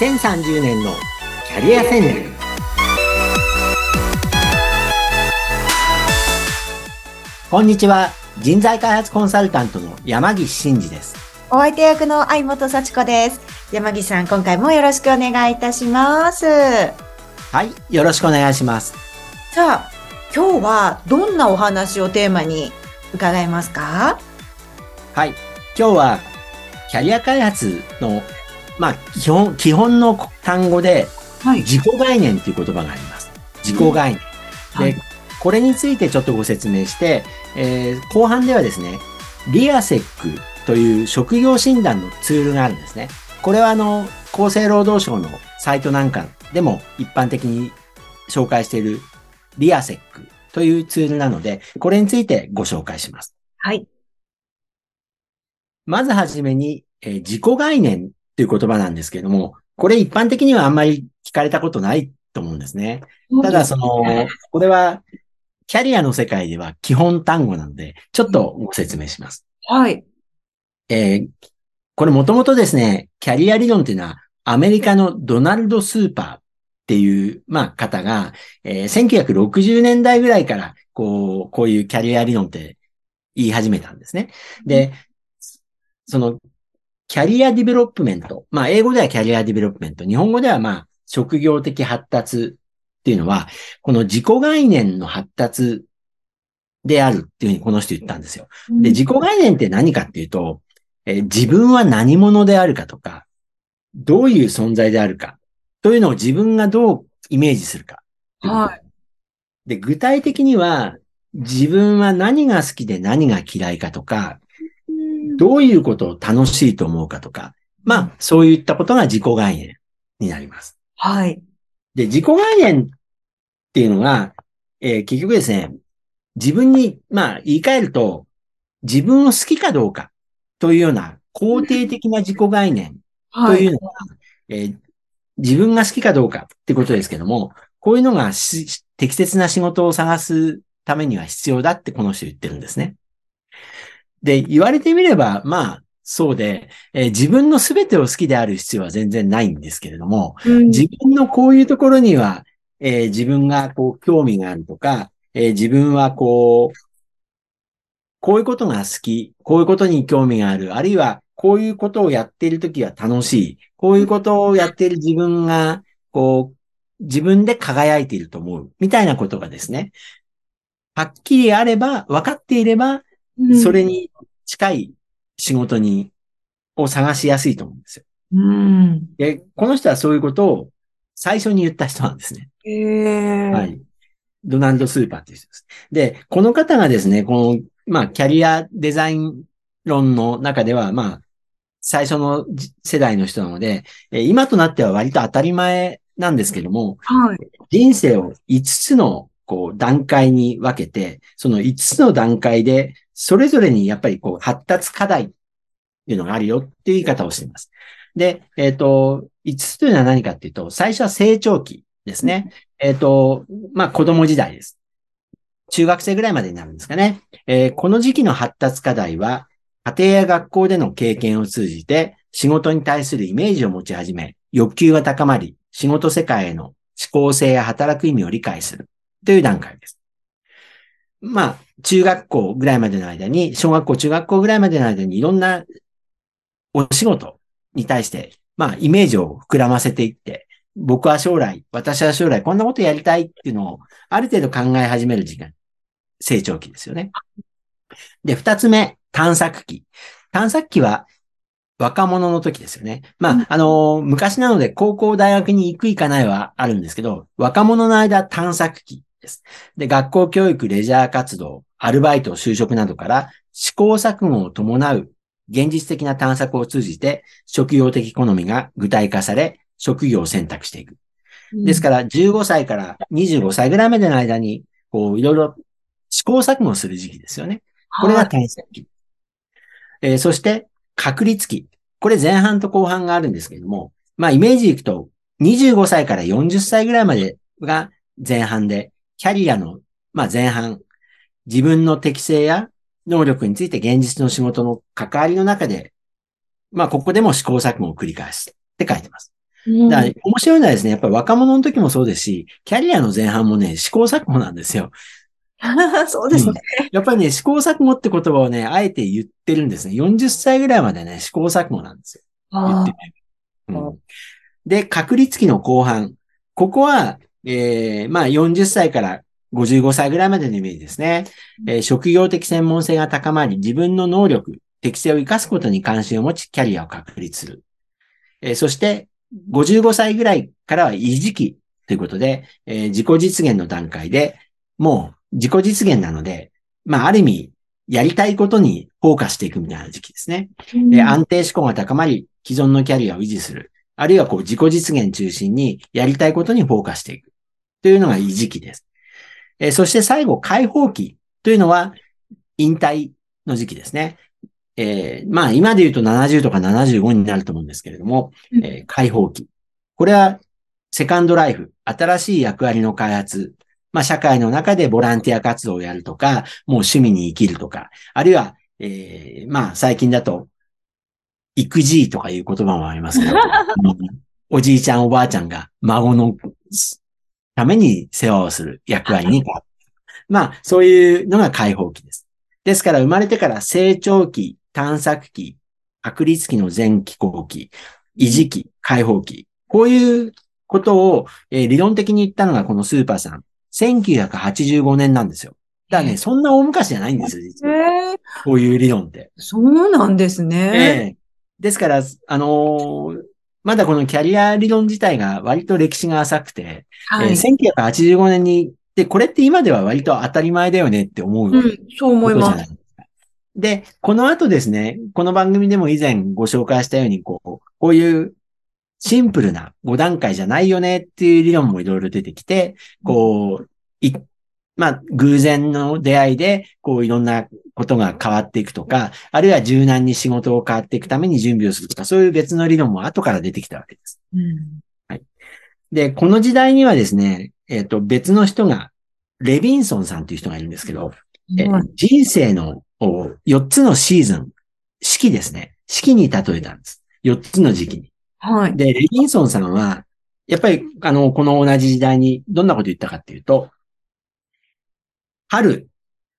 2030年のキャリア戦略。こんにちは。人材開発コンサルタントの山岸真嗣です。お相手役の相本幸子です。山岸さん今回もよろしくお願いいたします。はいよろしくお願いします。さあ今日はどんなお話をテーマに伺いますか？はい今日はキャリア開発のまあ、基本、基本の単語で、自己概念という言葉があります。自己概念。うん、で、はい、これについてちょっとご説明して、えー、後半ではですね、リアセックという職業診断のツールがあるんですね。これはあの、厚生労働省のサイトなんかでも一般的に紹介しているリアセックというツールなので、これについてご紹介します。はい。まずはじめに、えー、自己概念という言葉なんですけれども、これ一般的にはあんまり聞かれたことないと思うんですね。ただその、これはキャリアの世界では基本単語なので、ちょっとご説明します。はい。えー、これもともとですね、キャリア理論っていうのはアメリカのドナルド・スーパーっていう、まあ、方が、えー、1960年代ぐらいから、こう、こういうキャリア理論って言い始めたんですね。で、その career development。まあ、英語では career development。日本語ではまあ、職業的発達っていうのは、この自己概念の発達であるっていうふうにこの人言ったんですよ。で、自己概念って何かっていうと、え自分は何者であるかとか、どういう存在であるかというのを自分がどうイメージするか。はい。で、具体的には、自分は何が好きで何が嫌いかとか、どういうことを楽しいと思うかとか、まあ、そういったことが自己概念になります。はい。で、自己概念っていうのが、えー、結局ですね、自分に、まあ、言い換えると、自分を好きかどうかというような肯定的な自己概念というのは、はい、えー、自分が好きかどうかってことですけども、こういうのが適切な仕事を探すためには必要だってこの人言ってるんですね。で、言われてみれば、まあ、そうで、えー、自分の全てを好きである必要は全然ないんですけれども、うん、自分のこういうところには、えー、自分がこう興味があるとか、えー、自分はこう、こういうことが好き、こういうことに興味がある、あるいはこういうことをやっているときは楽しい、こういうことをやっている自分が、こう、自分で輝いていると思う、みたいなことがですね、はっきりあれば、分かっていれば、それに近い仕事に、を探しやすいと思うんですよ。うん、で、この人はそういうことを最初に言った人なんですね。へーはい。ドナルド・スーパーっていう人です。で、この方がですね、この、まあ、キャリアデザイン論の中では、まあ、最初の世代の人なので、今となっては割と当たり前なんですけども、はい、人生を5つのこう段階に分けて、その5つの段階でそれぞれにやっぱりこう発達課題っていうのがあるよっていう言い方をしています。で、えっ、ー、と、5つというのは何かっていうと、最初は成長期ですね。えっ、ー、と、まあ、子供時代です。中学生ぐらいまでになるんですかね。えー、この時期の発達課題は、家庭や学校での経験を通じて、仕事に対するイメージを持ち始め、欲求が高まり、仕事世界への思考性や働く意味を理解するという段階です。まあ、中学校ぐらいまでの間に、小学校、中学校ぐらいまでの間にいろんなお仕事に対して、まあ、イメージを膨らませていって、僕は将来、私は将来こんなことやりたいっていうのを、ある程度考え始める時間、成長期ですよね。で、二つ目、探索期。探索期は、若者の時ですよね。まあ、あの昔なので高校、大学に行く行かないはあるんですけど、若者の間探索期です。で、学校教育、レジャー活動、アルバイト、就職などから試行錯誤を伴う現実的な探索を通じて職業的好みが具体化され、職業を選択していく。ですから、15歳から25歳ぐらいまでの間に、こう、いろいろ試行錯誤する時期ですよね。これが探索期。えー、そして、確率期。これ前半と後半があるんですけれども、まあ、イメージでいくと、25歳から40歳ぐらいまでが前半で、キャリアの、まあ、前半、自分の適性や能力について現実の仕事の関わりの中で、まあ、ここでも試行錯誤を繰り返すって書いてます。うんだから面白いのはですね、やっぱり若者の時もそうですし、キャリアの前半もね、試行錯誤なんですよ。そうですね。やっぱりね、試行錯誤って言葉をね、あえて言ってるんですね。40歳ぐらいまでね、試行錯誤なんですよ。言っあてみればうんで、確率期の後半。ここは、えー、まあ40歳から55歳ぐらいまでのイメージですね。えー職業的専門性が高まり、自分の能力、適性を生かすことに関心を持ち、キャリアを確立する。えーそして、55歳ぐらいからは維持期ということで、えー自己実現の段階で、もう自己実現なので、まあ、ある意味、やりたいことにフォーカスしていくみたいな時期ですね。ーで、安定志向が高まり、既存のキャリアを維持する。あるいはこう自己実現中心にやりたいことにフォーカスしていく。というのが維持期です。えーそして最後、解放期というのは引退の時期ですね。えーまあ今で言うと70とか75になると思うんですけれども、うんえー解放期。これはセカンドライフ、新しい役割の開発、まあ社会の中でボランティア活動をやるとか、もう趣味に生きるとか、あるいは、えーまあ最近だと、育児とかいう言葉もありますけど、おじいちゃんおばあちゃんが孫のために世話をする役割に変わる。まあそういうのが解放期です。ですから生まれてから成長期、探索期、確率期の前期後期、維持期、解放期。こういうことを、えー理論的に言ったのがこのスーパーさん。1985年なんですよ。だからね、そんな大昔じゃないんですよ、実は。えーこういう理論って。そうなんですね。ええですから、あのーまだこのキャリア理論自体が割と歴史が浅くて、はい。えー1985年に、で、これって今では割と当たり前だよねって思ううん、そう思います。でこの後ですね、この番組でも以前ご紹介したように、こう、こういうシンプルな5段階じゃないよねっていう理論もいろいろ出てきて、こう、い、まあ、偶然の出会いで、こう、いろんなことが変わっていくとか、あるいは柔軟に仕事を変わっていくために準備をするとか、そういう別の理論も後から出てきたわけです。うんで、この時代にはですね、えっ、と、別の人が、レビンソンさんという人がいるんですけど、えはい人生のお4つのシーズン、四季ですね。四季に例えたんです。4つの時期に。はい。で、レビンソンさんは、やっぱり、あの、この同じ時代にどんなこと言ったかっていうと、春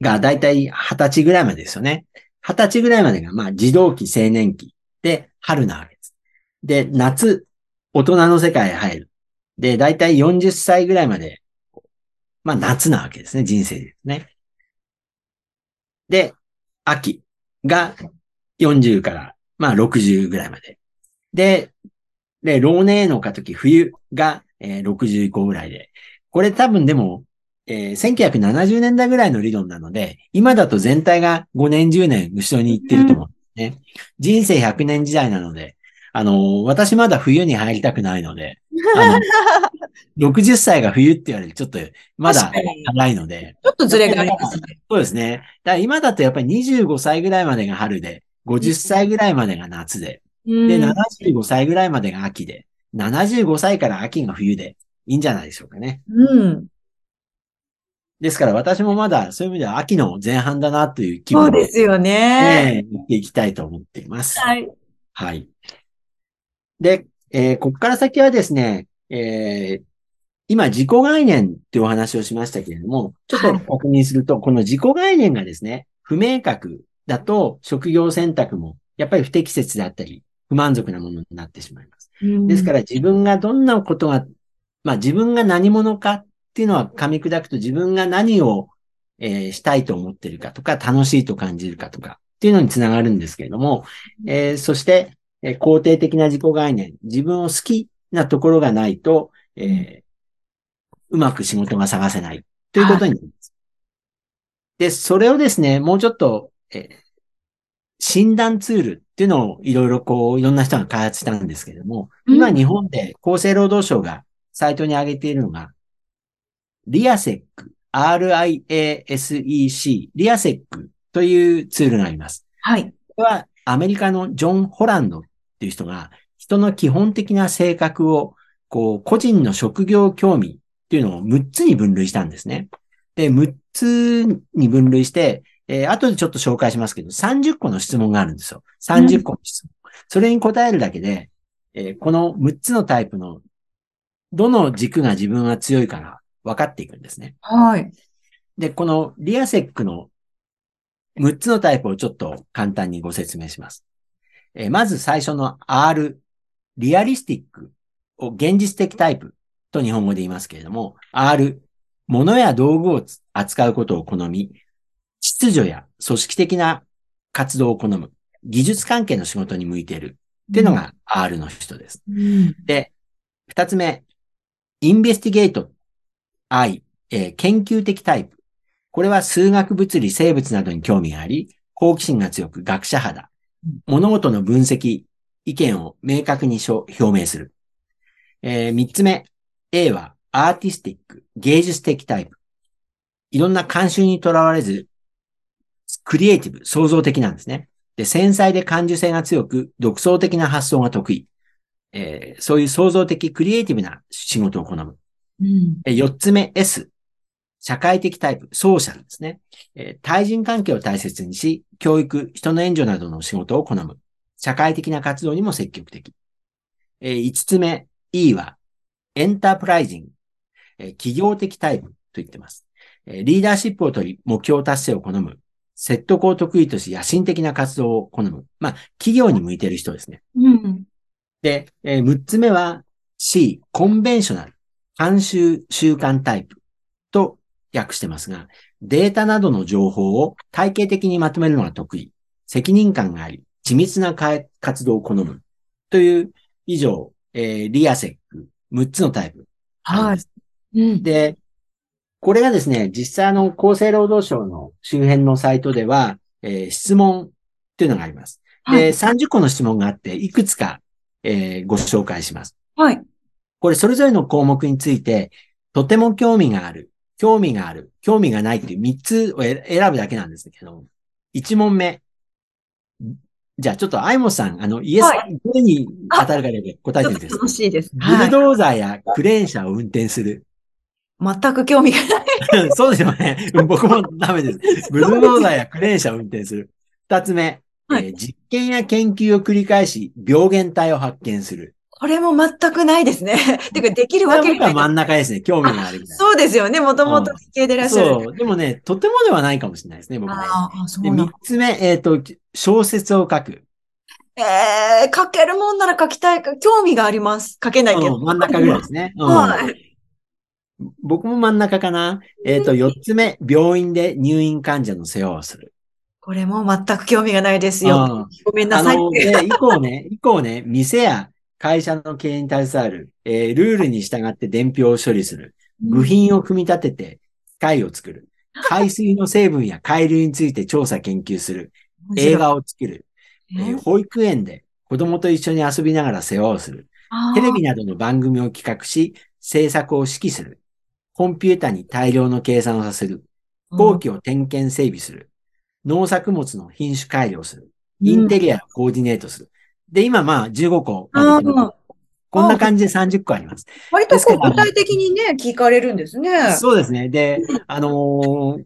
がだいたい20歳ぐらいまでですよね。20歳ぐらいまでが、まあ、児童期、青年期で、春なわけです。で、夏、大人の世界へ入る。で、だいたい40歳ぐらいまで、まあ、夏なわけですね、人生ですね。で、秋が40から、まあ、60ぐらいまで。で、で、老年への過渡期、冬が、えー60以降ぐらいで。これ多分でも、えー1970年代ぐらいの理論なので、今だと全体が5年、10年後ろに行ってると思うんですね。人生100年時代なので、あのー私まだ冬に入りたくないので、あの、60歳が冬って言われるとちょっとまだ早いので、ちょっとずれがありますね。そうですね。だから今だとやっぱり25歳ぐらいまでが春で、50歳ぐらいまでが夏で、うんで、75歳ぐらいまでが秋で、75歳から秋が冬でいいんじゃないでしょうかね。うん。ですから私もまだそういう意味では秋の前半だなという気そう分でですよね。ね、行っていきたいと思っています。はい。はい。で、えーここから先はですね、えー今自己概念っていうお話をしましたけれども、ちょっと確認すると、この自己概念がですね、不明確だと職業選択もやっぱり不適切であったり、不満足なものになってしまいます。ですから自分がどんなことが、まあ自分が何者かっていうのは噛み砕くと自分が何を、えーしたいと思っているかとか、楽しいと感じるかとかっていうのにつながるんですけれども、えーそして、えー肯定的な自己概念、自分を好きなところがないと、えーうまく仕事が探せないということになります。で、それをですね、もうちょっと、えー診断ツールっていうのをいろいろこう、いろんな人が開発したんですけれども、今うん日本で厚生労働省がサイトに上げているのが、リアセック、RIASEC、リアセックというツールがあります。はい。これはアメリカのジョン・ホランドっていう人が人の基本的な性格をこう個人の職業興味っていうのを6つに分類したんですね。で、6つに分類して、えー後でちょっと紹介しますけど、30個の質問があるんですよ。30個の質問。それに答えるだけで、えーこの6つのタイプのどの軸が自分は強いかが分かっていくんですね。はい。で、このリアセックの6つのタイプをちょっと簡単にご説明します。えーまず最初の R、リアリスティックを現実的タイプと日本語で言いますけれども、R、物や道具を扱うことを好み、秩序や組織的な活動を好む、技術関係の仕事に向いているっていうのが R の人です。うん。で、二つ目、インベスティゲート、I、えー研究的タイプ。これは数学、物理、生物などに興味があり、好奇心が強く学者派だうん。物事の分析、意見を明確に表明する。えー三つ目、A はアーティスティック、芸術的タイプ。いろんな慣習にとらわれず、クリエイティブ、創造的なんですね。で、繊細で感受性が強く、独創的な発想が得意。えーそういう創造的、クリエイティブな仕事を好む。うん。え四つ目、S。社会的タイプ、ソーシャルですね。えー対人関係を大切にし、教育、人の援助などの仕事を好む。社会的な活動にも積極的。えー五つ目、E は、エンタープライジング、えー企業的タイプと言ってます。えーリーダーシップを取り、目標達成を好む。説得を得意とし、野心的な活動を好む。まあ、企業に向いている人ですね。うん。で、えー6つ目は C、コンベンショナル、慣習習慣タイプと訳してますが、データなどの情報を体系的にまとめるのが得意、責任感があり、緻密なか活動を好むという以上、えーリアセック6つのタイプはい。うん。で、これがですね、実際あの厚生労働省の周辺のサイトでは、えー質問というのがあります。で、はい。30個の質問があって、いくつか、えーご紹介します。はい。これそれぞれの項目について、とても興味がある、興味がある、興味がないっていう3つを選選ぶだけなんですけど、1問目。じゃあちょっとアイモスさん、あの、イエス、はどれに当たるかで答えてみてくださ楽しいです。い。ブはい。ルドーザーやクレーン車を運転する。全く興味がない。そうですよね。僕もダメです。ブルドーザーやクレーン車を運転する。2つ目。はいえー実験や研究を繰り返し、病原体を発見する。これも全くないですね。てか、できるわけがない。真ん中ですね。興味があるみたいな。そうですよね。もともと理系でいらっしゃる。そう。でもね、とてもではないかもしれないですね、僕ね。ああ、そうで、なん三つ目、えっ、と、小説を書く。ええ書けるもんなら書きたいか、興味があります。書けないけど。うん真ん中ぐらいですね。うんはい。僕も真ん中かな。えっ、と、四つ目、病院で入院患者の世話をする。これも全く興味がないですよ。うんごめんなさい。あの、で、以降ね、以降ね、店や会社の経営に携わる、えールールに従って伝票を処理する。部品を組み立てて機械を作る。海水の成分や海流について調査研究する。映画を作る。えー保育園で子供と一緒に遊びながら世話をする。テレビなどの番組を企画し、制作を指揮する。コンピュータに大量の計算をさせる。飛行機を点検整備する。農作物の品種改良する。インテリアをコーディネートする。で、今まあ15個こんな感じで30個あります。割とこう具体的にね、聞かれるんですね。そうですね。で、あのー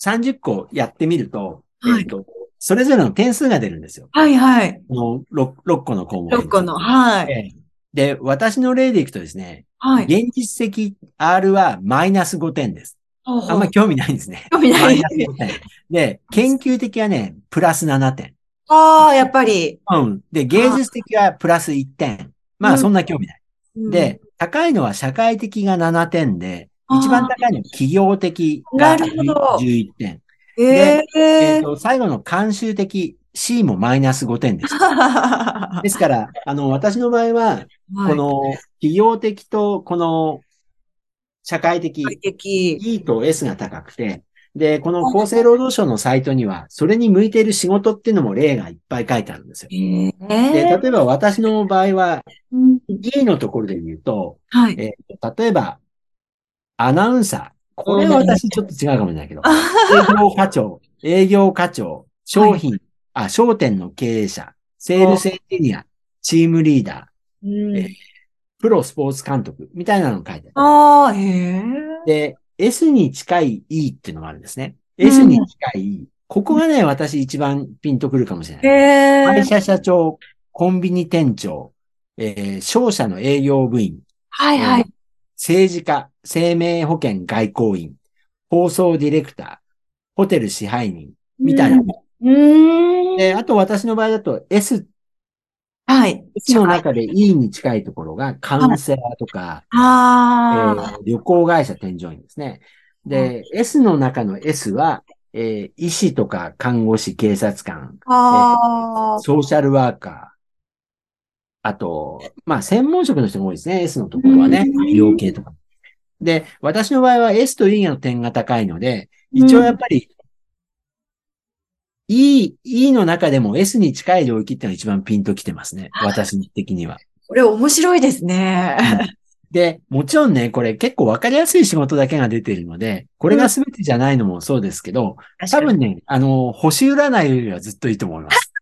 30個やってみると、はいえっと、それぞれの点数が出るんですよ。はいはい。この 6, 6個の項目。6個の。はい。ええで、私の例でいくとですね、はい。現実的 R はマイナス5点です。あんまり興味ないんですね。興味ないマイナ。ス5点。で、研究的はね、プラス7点。ああ、やっぱり。うん。で、芸術的はプラス1点。まあ、そんな興味ない。うんで、高いのは社会的が7点で、一番高いのは企業的がなるほど11点。えええっと、最後の慣習的 C もマイナス5点です。ですから、あの、私の場合は、はいこの企業的とこの社会的。E と S が高くて、で、この厚生労働省のサイトには、それに向いている仕事っていうのも例がいっぱい書いてあるんですよ。えで、え例えば私の場合は、うん。E のところで言うと、はい。えー例えば、アナウンサー。これは私ちょっと違うかもしれないけど、あ営業課長、営業課長、商品、あ、商店の経営者、セールスエンジニア、チームリーダうん。えプロスポーツ監督。みたいなのが書いてある。ああ、へえ。で、S に近い E っていうのがあるんですね。うん S に近い E。ここがね、私一番ピンとくるかもしれない。会社社長、コンビニ店長、えー商社の営業部員、はいはい。政治家、生命保険外交員、放送ディレクター、ホテル支配人、みたいな。うーん。で、あと私の場合だと S はい。S の中で E に近いところがカウンセラーとか、えああ。ー旅行会社添乗員ですね。で、S の中の S は、えー医師とか看護師、警察官、ああ。ソーシャルワーカー、あと、まあ、専門職の人が多いですね。S のところはねうん。医療系とか。で、私の場合は S と E の点が高いので、一応やっぱり、E、E の中でも S に近い領域っていうのが一番ピンときてますね。私的には。これ面白いですね。で、もちろんね、これ結構わかりやすい仕事だけが出ているので、これが全てじゃないのもそうですけど、多分ね、あの、星占いよりはずっといいと思います。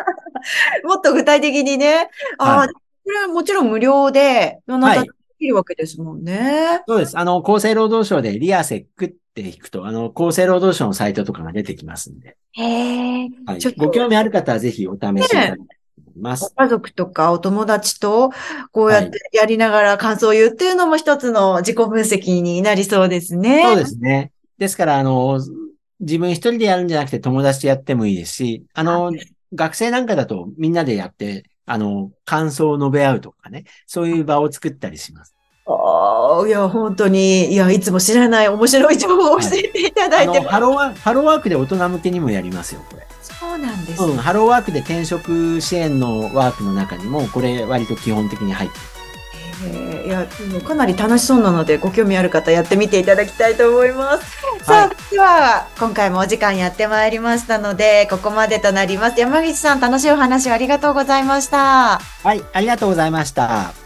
もっと具体的にね。ああ、はいこれはもちろん無料で、どなできるわけですもんね。そうです。あの、厚生労働省でリアセックって引くと、あの、厚生労働省のサイトとかが出てきますんで、へえ。はいちょっ。とご興味ある方はぜひお試しいただきたいと思います。ご家族とかお友達とこうやってやりながら感想を言うっていうのも一つの自己分析になりそうですね。そうですね。ですから、あの、自分一人でやるんじゃなくて友達とやってもいいですし、あの、学生なんかだとみんなでやって、あの、感想を述べ合うとかね、そういう場を作ったりします。ああ、いや、本当に、いや、いつも知らない面白い情報を教えていただいてます。ハローワーク、ハローワークで大人向けにもやりますよ、これ。そうなんですね。うん、ハローワークで転職支援のワークの中にも、これ割と基本的に入ってる。えーいや、かなり楽しそうなので、ご興味ある方やってみていただきたいと思います。さあ、では、今回もお時間やってまいりましたので、ここまでとなります。山口さん、楽しいお話をありがとうございました。はい、ありがとうございました。